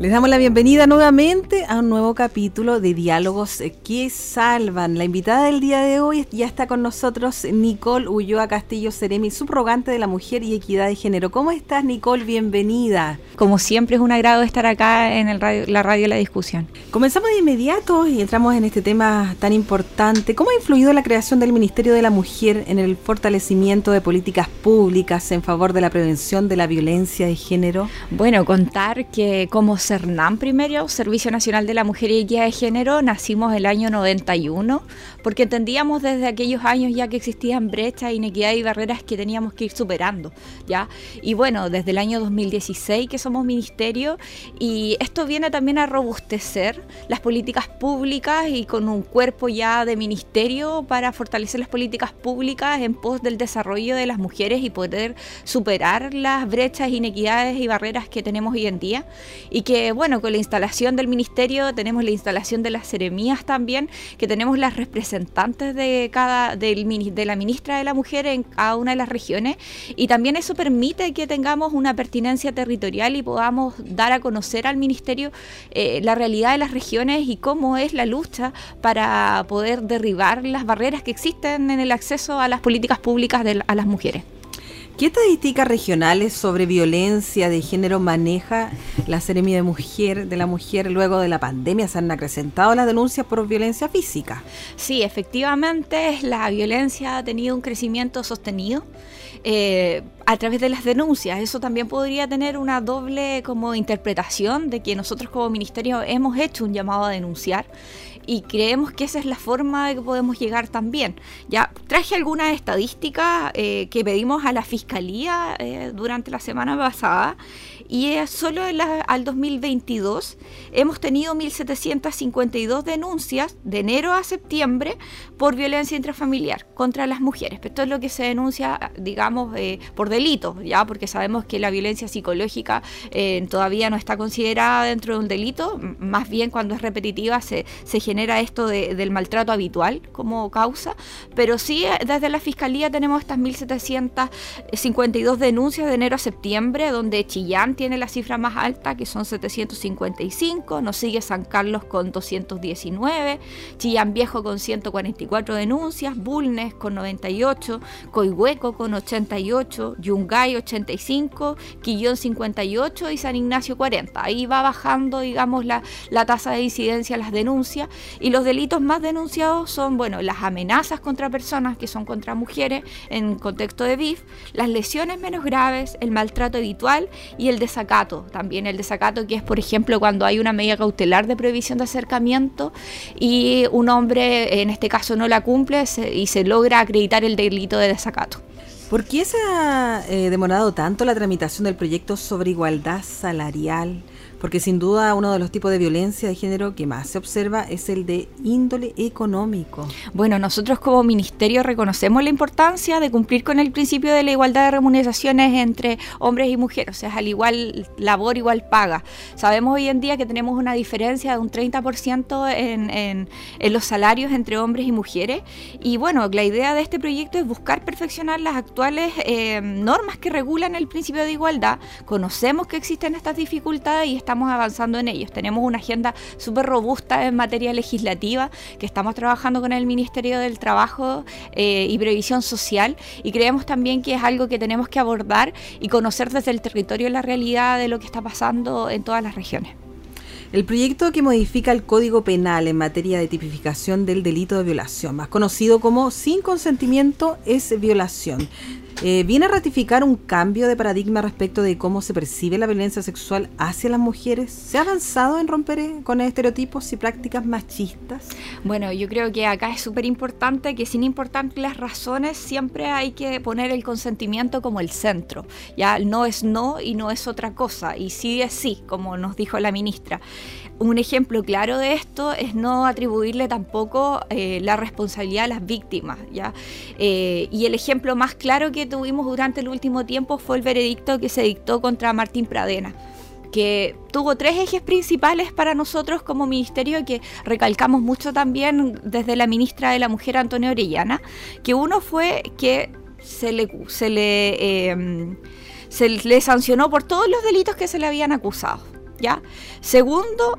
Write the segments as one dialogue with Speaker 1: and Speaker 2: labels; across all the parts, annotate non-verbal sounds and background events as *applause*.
Speaker 1: Les damos la bienvenida nuevamente a un nuevo capítulo de Diálogos que Salvan. La invitada del día de hoy ya está con nosotros Nicole Ulloa Castillo Ceremi, subrogante de la Mujer y Equidad de Género. ¿Cómo estás, Nicole? Bienvenida.
Speaker 2: Como siempre, es un agrado estar acá en el radio, la radio La Discusión.
Speaker 1: Comenzamos de inmediato y entramos en este tema tan importante. ¿Cómo ha influido la creación del Ministerio de la Mujer en el fortalecimiento de políticas públicas en favor de la prevención de la violencia de género?
Speaker 2: Bueno, contar que como CERNAM primero, Servicio Nacional de la Mujer y Equidad de Género, nacimos el año 91, porque entendíamos desde aquellos años ya que existían brechas, inequidad y barreras que teníamos que ir superando, ¿ya? Y bueno, desde el año 2016 que somos ministerio y esto viene también a robustecer las políticas públicas y con un cuerpo ya de ministerio para fortalecer las políticas públicas en pos del desarrollo de las mujeres y poder superar las brechas, inequidades y barreras que tenemos hoy en día y que bueno, con la instalación del ministerio tenemos la instalación de las seremías también, que tenemos las representantes de cada del, de la ministra de la mujer en cada una de las regiones y también eso permite que tengamos una pertinencia territorial y podamos dar a conocer al ministerio eh, la realidad de las regiones y cómo es la lucha para poder derribar las barreras que existen en el acceso a las políticas públicas de, a las mujeres.
Speaker 1: ¿Qué estadísticas regionales sobre violencia de género maneja la Seremi de Mujer de la Mujer luego de la pandemia? ¿Se han acrecentado las denuncias por violencia física?
Speaker 2: Sí, efectivamente la violencia ha tenido un crecimiento sostenido. Eh, a través de las denuncias. Eso también podría tener una doble como interpretación de que nosotros como ministerio hemos hecho un llamado a denunciar y creemos que esa es la forma de que podemos llegar también. Ya traje algunas estadísticas eh, que pedimos a la Fiscalía eh, durante la semana pasada y solo al 2022 hemos tenido 1.752 denuncias de enero a septiembre por violencia intrafamiliar contra las mujeres. Esto es lo que se denuncia, digamos, eh, por delito, ya porque sabemos que la violencia psicológica eh, todavía no está considerada dentro de un delito, más bien cuando es repetitiva se, se genera esto del maltrato habitual como causa, pero sí eh, desde la Fiscalía tenemos estas 1.752 denuncias de enero a septiembre, donde Chillán tiene la cifra más alta, que son 755, nos sigue San Carlos con 219, Chillán Viejo con 144 denuncias, Bulnes con 98, Coihueco con 88, Yungay 85, Quillón 58 y San Ignacio 40. Ahí va bajando, digamos, la, la tasa de incidencia, las denuncias, y los delitos más denunciados son, bueno, las amenazas contra personas, que son contra mujeres en contexto de BIF, las lesiones menos graves, el maltrato habitual y el desacato, también el desacato que es, por ejemplo, cuando hay una medida cautelar de prohibición de acercamiento y un hombre, en este caso, no la cumple y se logra acreditar el delito de desacato.
Speaker 1: ¿Por qué se ha eh, demorado tanto la tramitación del proyecto sobre igualdad salarial? Porque sin duda uno de los tipos de violencia de género que más se observa es el de índole económico.
Speaker 2: Bueno, nosotros como ministerio reconocemos la importancia de cumplir con el principio de la igualdad de remuneraciones entre hombres y mujeres, o sea, al igual labor, igual paga. Sabemos hoy en día que tenemos una diferencia de un 30% en, en, los salarios entre hombres y mujeres y bueno, la idea de este proyecto es buscar perfeccionar las actuales eh, normas que regulan el principio de igualdad. Conocemos que existen estas dificultades y estamos avanzando en ellos. Tenemos una agenda súper robusta en materia legislativa que estamos trabajando con el Ministerio del Trabajo eh, y Previsión Social y creemos también que es algo que tenemos que abordar y conocer desde el territorio la realidad de lo que está pasando en todas las regiones.
Speaker 1: El proyecto que modifica el Código Penal en materia de tipificación del delito de violación, más conocido como sin consentimiento es violación, eh, viene a ratificar un cambio de paradigma respecto de cómo se percibe la violencia sexual hacia las mujeres. ¿Se ha avanzado en romper eh, con estereotipos y prácticas machistas?
Speaker 2: Bueno, yo creo que acá es súper importante que sin importar las razones siempre hay que poner el consentimiento como el centro. Ya no es no y no es otra cosa y sí es sí, como nos dijo la ministra. Un ejemplo claro de esto es no atribuirle tampoco eh, la responsabilidad a las víctimas. ¿ya? Eh, y el ejemplo más claro que tuvimos durante el último tiempo fue el veredicto que se dictó contra Martín Pradena que tuvo tres ejes principales para nosotros como ministerio que recalcamos mucho también desde la ministra de la Mujer Antonio Orellana, que uno fue que se le, em, se le sancionó por todos los delitos que se le habían acusado. ¿Ya? Segundo,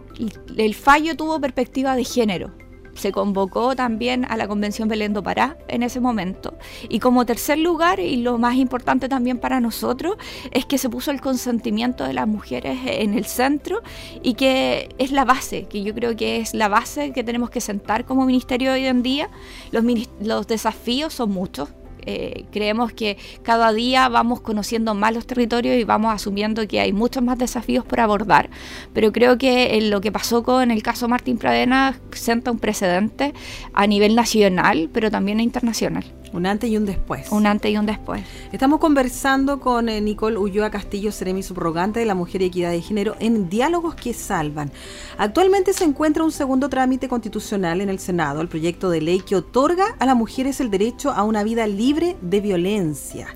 Speaker 2: el fallo tuvo perspectiva de género se convocó también a la Convención Belén do Pará en ese momento. Y como tercer lugar, y lo más importante también para nosotros, es que se puso el consentimiento de las mujeres en el centro y que es la base, que yo creo que es la base que tenemos que sentar como ministerio hoy en día. Los, los desafíos son muchos, eh, creemos que cada día vamos conociendo más los territorios y vamos asumiendo que hay muchos más desafíos por abordar, pero creo que lo que pasó con el caso Martín Pradena senta un precedente a nivel nacional, pero también internacional.
Speaker 1: Un antes y un después.
Speaker 2: Un antes y un después.
Speaker 1: Estamos conversando con eh, Nicole Ulloa Castillo, Seremi subrogante de la Mujer y Equidad de Género, en Diálogos que Salvan. Actualmente se encuentra un segundo trámite constitucional en el Senado, el proyecto de ley que otorga a las mujeres el derecho a una vida libre de violencia.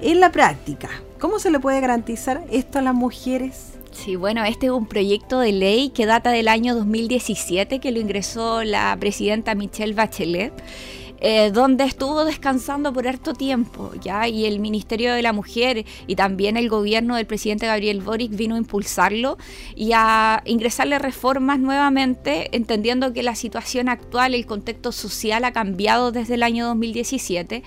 Speaker 1: En la práctica, ¿cómo se le puede garantizar esto a las mujeres?
Speaker 2: Sí, bueno, este es un proyecto de ley que data del año 2017, que lo ingresó la presidenta Michelle Bachelet eh, donde estuvo descansando por harto tiempo, ¿ya? Y el Ministerio de la Mujer y también el gobierno del presidente Gabriel Boric vino a impulsarlo y a ingresarle reformas nuevamente, entendiendo que la situación actual, el contexto social ha cambiado desde el año 2017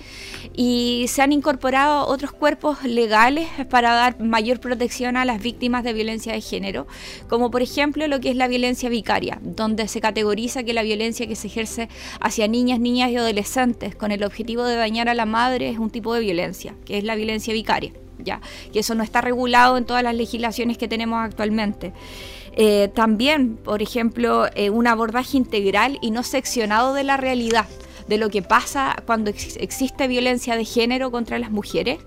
Speaker 2: y se han incorporado otros cuerpos legales para dar mayor protección a las víctimas de violencia de género, como por ejemplo lo que es la violencia vicaria, donde se categoriza que la violencia que se ejerce hacia niñas, niñas y adolescentes con el objetivo de dañar a la madre es un tipo de violencia, que es la violencia vicaria. Ya, que eso no está regulado en todas las legislaciones que tenemos actualmente. Eh, también, por ejemplo, eh, un abordaje integral y no seccionado de la realidad de lo que pasa cuando existe violencia de género contra las mujeres.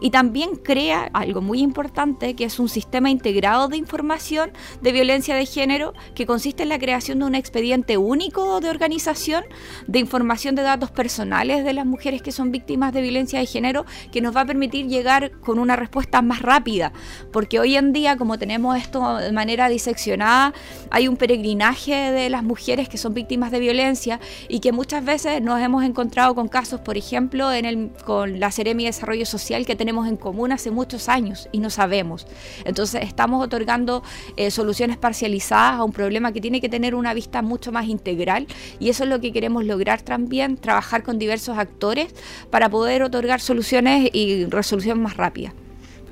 Speaker 2: Y también crea algo muy importante que es un sistema integrado de información de violencia de género que consiste en la creación de un expediente único de organización de información de datos personales de las mujeres que son víctimas de violencia de género que nos va a permitir llegar con una respuesta más rápida. Porque hoy en día como tenemos esto de manera diseccionada hay un peregrinaje de las mujeres que son víctimas de violencia y que muchas veces nos hemos encontrado con casos, por ejemplo, en el, con la Seremi de Desarrollo Social que tenemos en común hace muchos años y no sabemos. Entonces estamos otorgando eh, soluciones parcializadas a un problema que tiene que tener una vista mucho más integral y eso es lo que queremos lograr también, trabajar con diversos actores para poder otorgar soluciones y resoluciones más rápidas.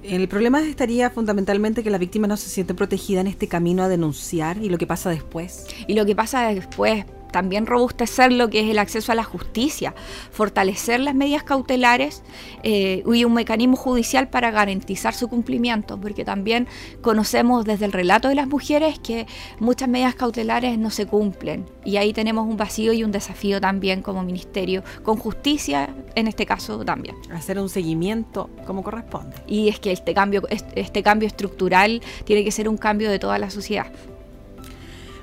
Speaker 1: El problema estaría fundamentalmente que la víctima no se siente protegida en este camino a denunciar y lo que pasa después.
Speaker 2: Y lo que pasa después, también robustecer lo que es el acceso a la justicia, fortalecer las medidas cautelares eh, y un mecanismo judicial para garantizar su cumplimiento, porque también conocemos desde el relato de las mujeres que muchas medidas cautelares no se cumplen y ahí tenemos un vacío y un desafío también como ministerio, con justicia en este caso también.
Speaker 1: Hacer un seguimiento como corresponde.
Speaker 2: Y es que este cambio, este cambio estructural tiene que ser un cambio de toda la sociedad.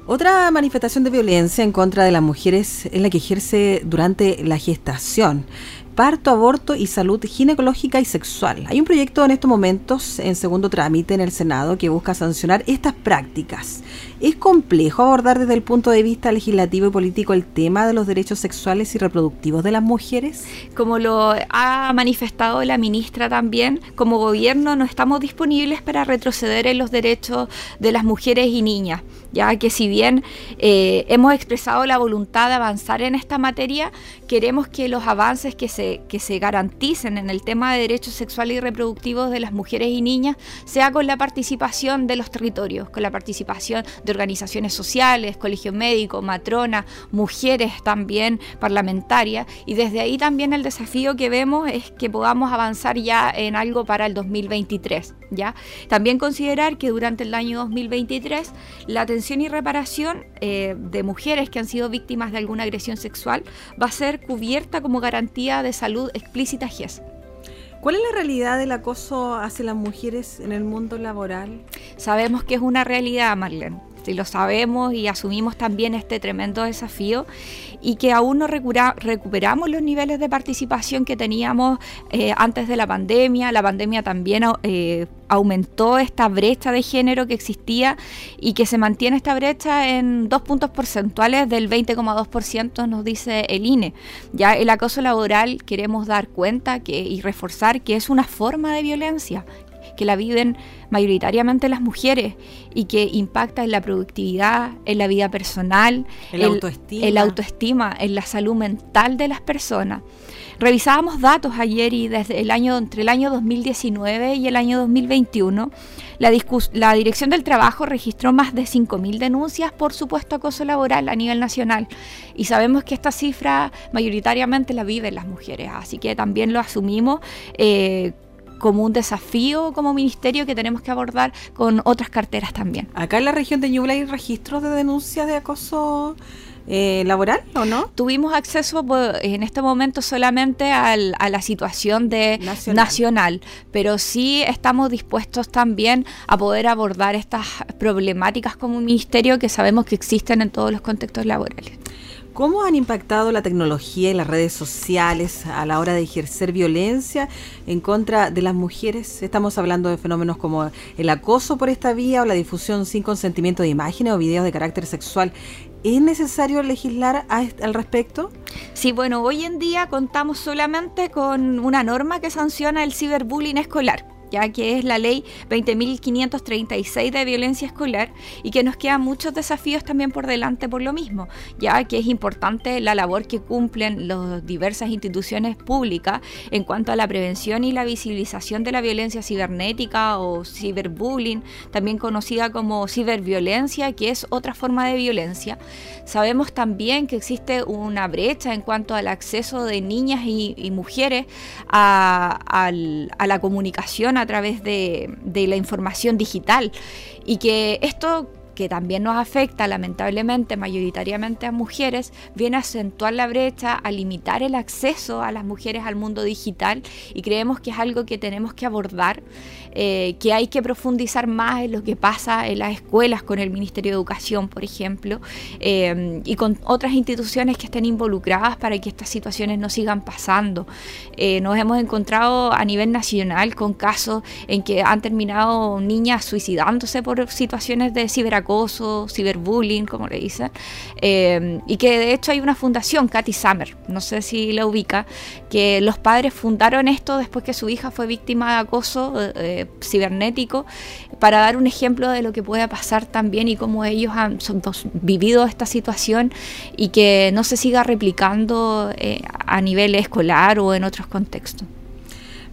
Speaker 1: Otra manifestación de violencia en contra de las mujeres es la que ejerce durante la gestación parto, aborto y salud ginecológica y sexual. Hay un proyecto en estos momentos en segundo trámite en el Senado que busca sancionar estas prácticas. ¿Es complejo abordar desde el punto de vista legislativo y político el tema de los derechos sexuales y reproductivos de las mujeres?
Speaker 2: Como lo ha manifestado la ministra también, como gobierno no estamos disponibles para retroceder en los derechos de las mujeres y niñas, ya que si bien eh, hemos expresado la voluntad de avanzar en esta materia, queremos que los avances que se que se garanticen en el tema de derechos sexuales y reproductivos de las mujeres y niñas sea con la participación de los territorios, con la participación de organizaciones sociales, colegio médico, matrona, mujeres también parlamentarias y desde ahí también el desafío que vemos es que podamos avanzar ya en algo para el 2023. ¿ya? También considerar que durante el año 2023 la atención y reparación eh, de mujeres que han sido víctimas de alguna agresión sexual va a ser cubierta como garantía de salud explícita GES.
Speaker 1: ¿Cuál es la realidad del acoso hacia las mujeres en el mundo laboral?
Speaker 2: Sabemos que es una realidad, Marlene y lo sabemos y asumimos también este tremendo desafío y que aún no recuperamos los niveles de participación que teníamos eh, antes de la pandemia. La pandemia también eh, aumentó esta brecha de género que existía y que se mantiene esta brecha en dos puntos porcentuales del 20,2% nos dice el INE. Ya el acoso laboral queremos dar cuenta que, y reforzar que es una forma de violencia que la viven mayoritariamente las mujeres y que impacta en la productividad, en la vida personal,
Speaker 1: en la autoestima.
Speaker 2: en la autoestima, en la salud mental de las personas. Revisábamos datos ayer y desde el año entre el año 2019 y el año 2021 la, la Dirección del Trabajo registró más de 5.000 denuncias por supuesto acoso laboral a nivel nacional y sabemos que esta cifra mayoritariamente la viven las mujeres, así que también lo asumimos. Eh, como un desafío como ministerio que tenemos que abordar con otras carteras también.
Speaker 1: Acá en la región de Ñuble hay registros de denuncias de acoso eh, laboral o no?
Speaker 2: Tuvimos acceso pues, en este momento solamente a la situación de nacional. pero sí estamos dispuestos también a poder abordar estas problemáticas como un ministerio que sabemos que existen en todos los contextos laborales.
Speaker 1: ¿Cómo han impactado la tecnología y las redes sociales a la hora de ejercer violencia en contra de las mujeres? Estamos hablando de fenómenos como el acoso por esta vía o la difusión sin consentimiento de imágenes o videos de carácter sexual. ¿Es necesario legislar al respecto?
Speaker 2: Sí, bueno, hoy en día contamos solamente con una norma que sanciona el ciberbullying escolar ya que es la ley 20.536 de violencia escolar y que nos quedan muchos desafíos también por delante por lo mismo, ya que es importante la labor que cumplen las diversas instituciones públicas en cuanto a la prevención y la visibilización de la violencia cibernética o ciberbullying, también conocida como ciberviolencia, que es otra forma de violencia. Sabemos también que existe una brecha en cuanto al acceso de niñas y, mujeres a, a la comunicación a través de, la información digital. Y que esto que también nos afecta lamentablemente mayoritariamente a mujeres, viene a acentuar la brecha, a limitar el acceso a las mujeres al mundo digital. Y creemos que es algo que tenemos que abordar, eh, que hay que profundizar más en lo que pasa en las escuelas con el Ministerio de Educación, por ejemplo, eh, y con otras instituciones que estén involucradas para que estas situaciones no sigan pasando. Eh, nos hemos encontrado a nivel nacional con casos en que han terminado niñas suicidándose por situaciones de ciberacoso acoso, ciberbullying, como le dicen, eh, y que de hecho hay una fundación, Katy Summer, no sé si la ubica, que los padres fundaron esto después que su hija fue víctima de acoso cibernético, para dar un ejemplo de lo que puede pasar también y cómo ellos han vivido esta situación y que no se siga replicando eh, a nivel escolar o en otros contextos.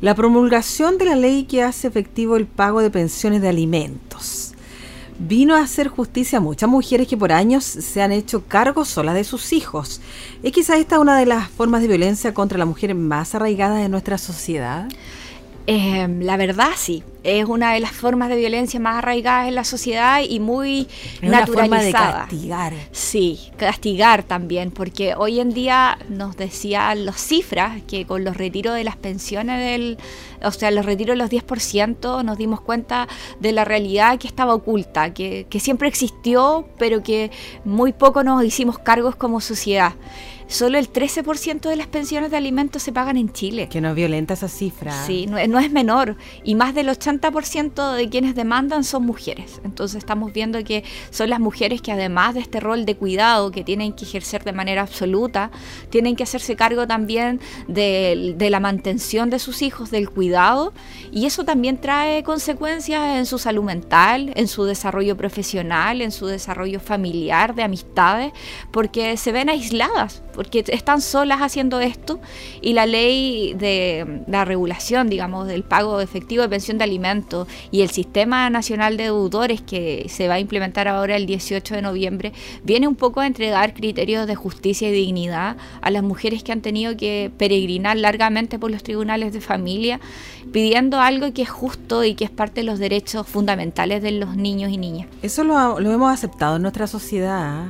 Speaker 1: La promulgación de la ley que hace efectivo el pago de pensiones de alimentos vino a hacer justicia a muchas mujeres que por años se han hecho cargo solas de sus hijos. ¿Es quizá esta una de las formas de violencia contra la mujer más arraigadas de nuestra sociedad?
Speaker 2: Em, la verdad sí, es una de las formas de violencia más arraigadas en la sociedad y muy es naturalizada.
Speaker 1: de castigar.
Speaker 2: Sí, castigar también, porque hoy en día nos decían las cifras que con los retiros de las pensiones del, o sea, los retiros de los 10%, nos dimos cuenta de la realidad que estaba oculta, que, que siempre existió, pero que muy poco nos hicimos cargos como sociedad solo el 13% de las pensiones de alimentos se pagan en Chile.
Speaker 1: Que no es violenta esa cifra.
Speaker 2: Sí, no, es menor. Y más del 80% de quienes demandan son mujeres. Entonces estamos viendo que son las mujeres que además de este rol de cuidado que tienen que ejercer de manera absoluta, tienen que hacerse cargo también de, de la mantención de sus hijos, del cuidado. Y eso también trae consecuencias en su salud mental, en su desarrollo profesional, en su desarrollo familiar, de amistades, porque se ven aisladas porque están solas haciendo esto y la ley de la regulación, digamos, del pago efectivo de pensión de alimentos y el sistema nacional de deudores que se va a implementar ahora el 18 de noviembre, viene un poco a entregar criterios de justicia y dignidad a las mujeres que han tenido que peregrinar largamente por los tribunales de familia, pidiendo algo que es justo y que es parte de los derechos fundamentales de los niños y niñas.
Speaker 1: Eso lo, lo hemos aceptado en nuestra sociedad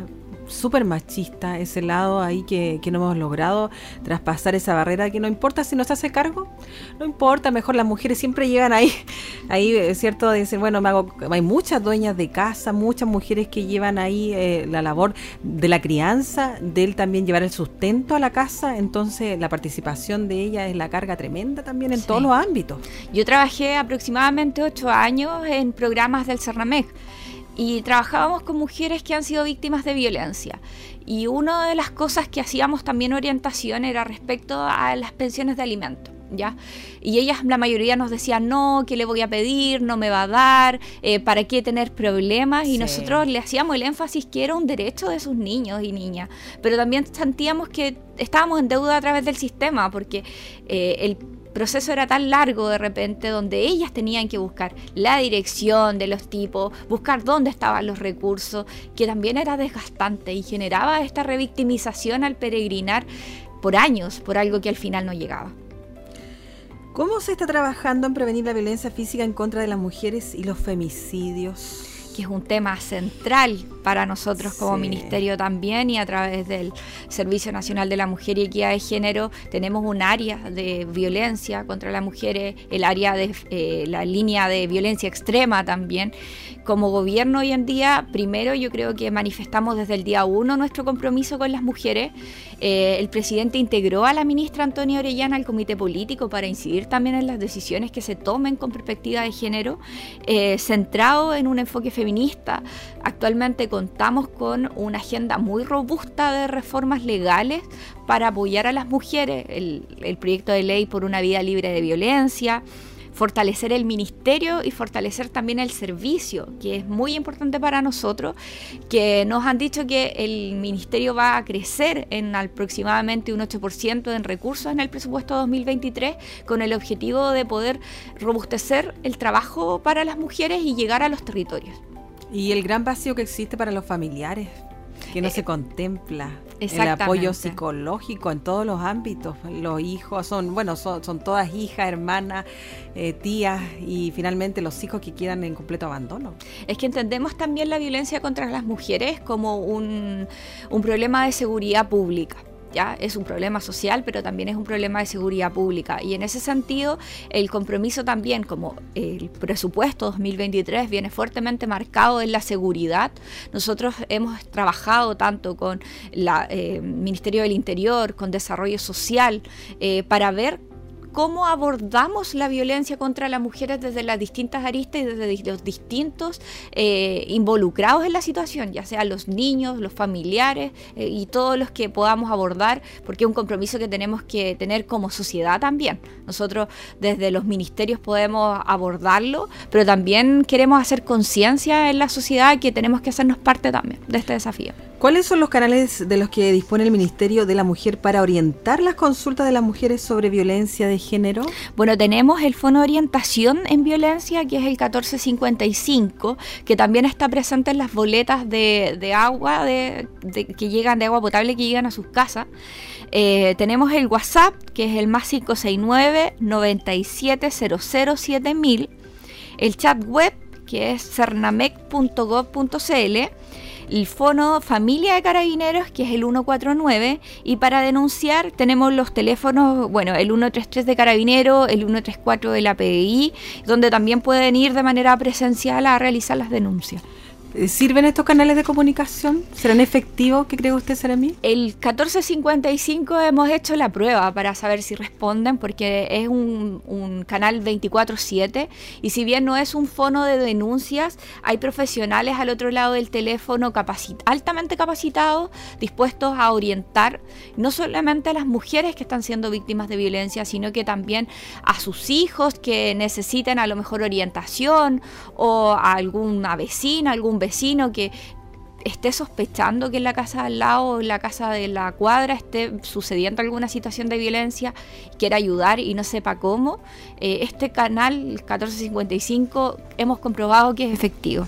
Speaker 1: súper machista, ese lado ahí que, que, no hemos logrado traspasar esa barrera, que no importa si nos hace cargo, no importa, mejor las mujeres siempre llegan ahí, *laughs* ahí es cierto, decir, bueno, me hago, hay muchas dueñas de casa, muchas mujeres que llevan ahí eh, la labor de la crianza, de él también llevar el sustento a la casa, entonces la participación de ella es la carga tremenda también en todos los ámbitos.
Speaker 2: Yo trabajé aproximadamente ocho años en programas del Cernamec y trabajábamos con mujeres que han sido víctimas de violencia. Y una de las cosas que hacíamos también orientación era respecto a las pensiones de alimento. ¿Ya? Y ellas, la mayoría nos decían, no, ¿qué le voy a pedir? No me va a dar, eh, ¿para qué tener problemas? Y nosotros le hacíamos el énfasis que era un derecho de sus niños y niñas, pero también sentíamos que estábamos en deuda a través del sistema, porque eh, el proceso era tan largo de repente donde ellas tenían que buscar la dirección de los tipos, buscar dónde estaban los recursos, que también era desgastante y generaba esta revictimización al peregrinar por años por algo que al final no llegaba.
Speaker 1: ¿Cómo se está trabajando en prevenir la violencia física en contra de las mujeres y los femicidios?
Speaker 2: Que es un tema central para nosotros como ministerio también y a través del Servicio Nacional de la Mujer y Equidad de Género tenemos un área de violencia contra las mujeres, el área de eh, la línea de violencia extrema también. Como gobierno hoy en día, primero yo creo que manifestamos desde el día uno nuestro compromiso con las mujeres. Eh, el presidente integró a la ministra Antonia Orellana al comité político para incidir también en las decisiones que se tomen con perspectiva de género, eh, centrado en un enfoque femenino feminista. Actualmente contamos con una agenda muy robusta de reformas legales para apoyar a las mujeres, el, el proyecto de ley por una vida libre de violencia, fortalecer el ministerio y fortalecer también el servicio, que es muy importante para nosotros, que nos han dicho que el ministerio va a crecer en aproximadamente un 8% en recursos en el presupuesto 2023 con el objetivo de poder robustecer el trabajo para las mujeres y llegar a los territorios.
Speaker 1: Y el gran vacío que existe para los familiares, que no eh, se contempla. El apoyo psicológico en todos los ámbitos. Los hijos son, bueno, son, todas hijas, hermanas, eh, tías y finalmente los hijos que quedan en completo abandono.
Speaker 2: Es que entendemos también la violencia contra las mujeres como un, un problema de seguridad pública. Es un problema social, pero también es un problema de seguridad pública. Y en ese sentido, el compromiso también, como el presupuesto 2023 viene fuertemente marcado en la seguridad, nosotros hemos trabajado tanto con el eh, Ministerio del Interior, con Desarrollo Social, eh, para ver cómo abordamos la violencia contra las mujeres desde las distintas aristas y desde los distintos eh, involucrados en la situación, ya sea los niños, los familiares eh, y todos los que podamos abordar, porque es un compromiso que tenemos que tener como sociedad también. Nosotros desde los ministerios podemos abordarlo, pero también queremos hacer conciencia en la sociedad que tenemos que hacernos parte también de este desafío.
Speaker 1: ¿Cuáles son los canales de los que dispone el Ministerio de la Mujer para orientar las consultas de las mujeres sobre violencia de género?
Speaker 2: Bueno, tenemos el Fono de Orientación en Violencia, que es el 1455, que también está presente en las boletas de, agua de, que llegan, de agua potable que llegan a sus casas. Eh, tenemos el WhatsApp, que es el más 569 97007 el chat web, que es cernamec.gov.cl el fono Familia de Carabineros, que es el 149, y para denunciar tenemos los teléfonos, bueno, el 133 de Carabinero, el 134 de la PDI, donde también pueden ir de manera presencial a realizar las denuncias.
Speaker 1: Eh, ¿Sirven estos canales de comunicación? ¿Serán efectivos? ¿Qué cree usted, Seremi?
Speaker 2: El 1455 hemos hecho la prueba para saber si responden, porque es un, canal 24-7 y si bien no es un fono de denuncias, hay profesionales al otro lado del teléfono altamente capacitados, dispuestos a orientar no solamente a las mujeres que están siendo víctimas de violencia, sino que también a sus hijos que necesiten a lo mejor orientación o a alguna vecina, algún vecino que esté sospechando que en la casa al lado o en la casa de la cuadra esté sucediendo alguna situación de violencia, quiera ayudar y no sepa cómo, eh, este canal 1455 hemos comprobado que es efectivo.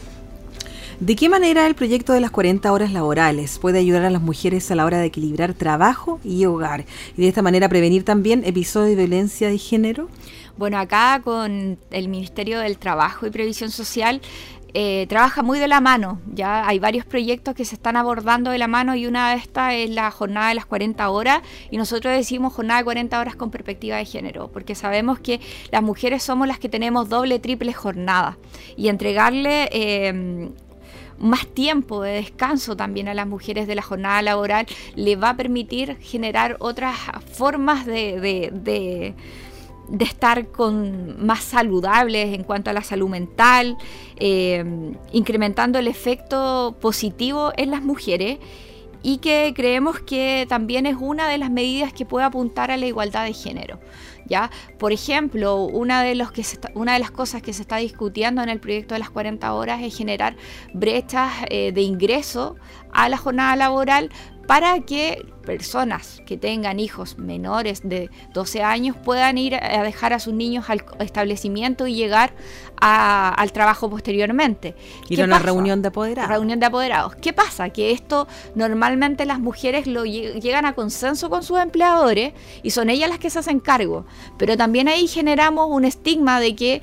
Speaker 1: ¿De qué manera el proyecto de las 40 horas laborales puede ayudar a las mujeres a la hora de equilibrar trabajo y hogar y de esta manera prevenir también episodios de violencia de género?
Speaker 2: Bueno, acá con el Ministerio del Trabajo y Previsión Social eh, trabaja muy de la mano. Ya hay varios proyectos que se están abordando de la mano y una de estas es la jornada de las 40 horas y nosotros decimos jornada de 40 horas con perspectiva de género, porque sabemos que las mujeres somos las que tenemos doble, triple jornada y entregarle eh, más tiempo de descanso también a las mujeres de la jornada laboral le va a permitir generar otras formas de, estar con más saludables en cuanto a la salud mental, eh, incrementando el efecto positivo en las mujeres y que creemos que también es una de las medidas que puede apuntar a la igualdad de género. ¿ya? Por ejemplo, una de, los que una de las cosas que se está discutiendo en el proyecto de las 40 horas es generar brechas eh, de ingreso a la jornada laboral para que personas que tengan hijos menores de 12 años puedan ir a dejar a sus niños al establecimiento y llegar al trabajo posteriormente.
Speaker 1: Ir a una reunión de apoderados.
Speaker 2: Reunión de apoderados. ¿Qué pasa? Que esto normalmente las mujeres lo llegan a consenso con sus empleadores y son ellas las que se hacen cargo. Pero también ahí generamos un estigma de que,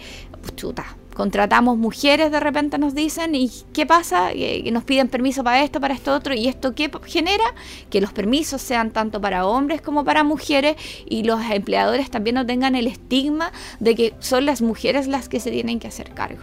Speaker 2: chuta, contratamos mujeres, de repente nos dicen, ¿y qué pasa? Que nos piden permiso para esto, para esto otro, y esto qué genera que los permisos sean tanto para hombres como para mujeres y los empleadores también no tengan el estigma de que son las mujeres las que se tienen que hacer cargo.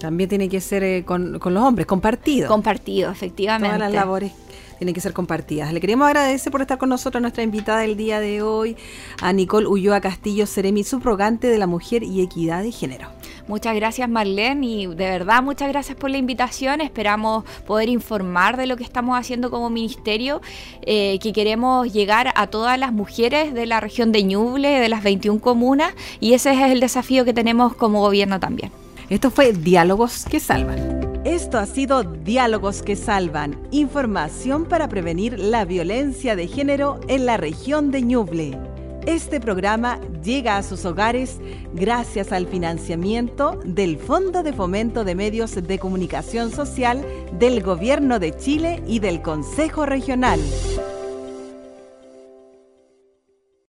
Speaker 1: También tiene que ser eh, con, con, los hombres, compartido.
Speaker 2: Compartido, efectivamente.
Speaker 1: Todas las labores tienen que ser compartidas. Le queremos agradecer por estar con nosotros, nuestra invitada del día de hoy, a Nicole Ulloa Castillo Seremi, subrogante de la mujer y equidad de género.
Speaker 2: Muchas gracias Marlene y de verdad muchas gracias por la invitación. Esperamos poder informar de lo que estamos haciendo como ministerio, eh, que queremos llegar a todas las mujeres de la región de Ñuble, de las 21 comunas y ese es el desafío que tenemos como gobierno también.
Speaker 1: Esto fue Diálogos que Salvan. Esto ha sido Diálogos que Salvan, información para prevenir la violencia de género en la región de Ñuble. Este programa llega a sus hogares gracias al financiamiento del Fondo de Fomento de Medios de Comunicación Social del Gobierno de Chile y del Consejo Regional.